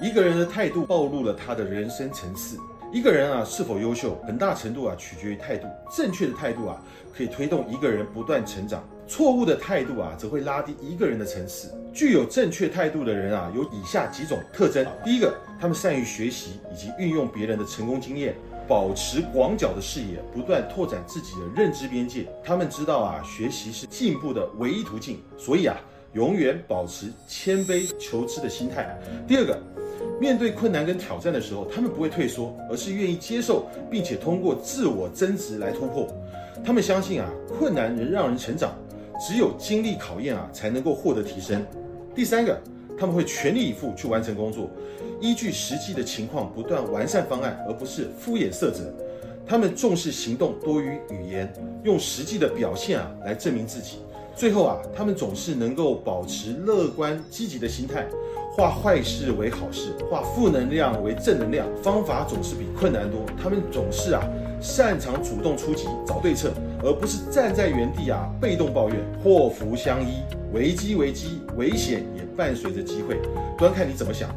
一个人的态度暴露了他的人生层次。一个人啊是否优秀，很大程度啊取决于态度。正确的态度啊可以推动一个人不断成长，错误的态度啊则会拉低一个人的层次。具有正确态度的人啊有以下几种特征：第一个，他们善于学习以及运用别人的成功经验，保持广角的视野，不断拓展自己的认知边界。他们知道啊学习是进步的唯一途径，所以啊永远保持谦卑求知的心态。第二个。面对困难跟挑战的时候，他们不会退缩，而是愿意接受，并且通过自我增值来突破。他们相信啊，困难能让人成长，只有经历考验啊，才能够获得提升。第三个，他们会全力以赴去完成工作，依据实际的情况不断完善方案，而不是敷衍塞责。他们重视行动多于语言，用实际的表现啊来证明自己。最后啊，他们总是能够保持乐观积极的心态。化坏事为好事，化负能量为正能量，方法总是比困难多。他们总是啊，擅长主动出击，找对策，而不是站在原地啊，被动抱怨。祸福相依，危机危机，危险也伴随着机会，端看你怎么想。